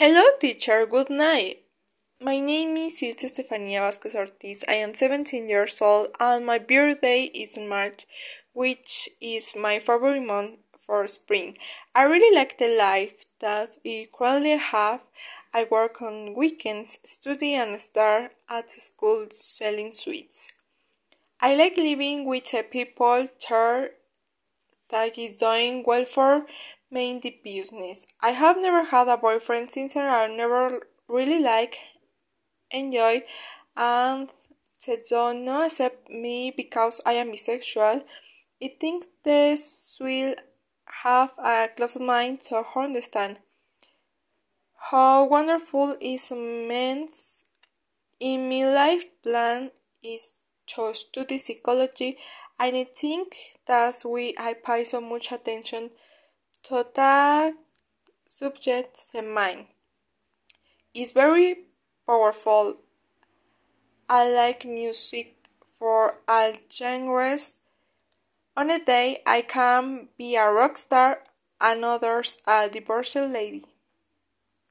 Hello, teacher. Good night. My name is Ilse Estefania Vasquez Ortiz. I am 17 years old, and my birthday is in March, which is my favorite month for spring. I really like the life that I currently have. I work on weekends, study, and start at school selling sweets. I like living with a people there that is doing well for main the business. I have never had a boyfriend since I never really like enjoy and they don't accept me because I am bisexual. I think this will have a closed mind to understand how wonderful is means in my life plan is to study psychology and I think that's why I pay so much attention Total subject mind is very powerful. I like music for all genres. On a day I can be a rock star and others a divorced lady.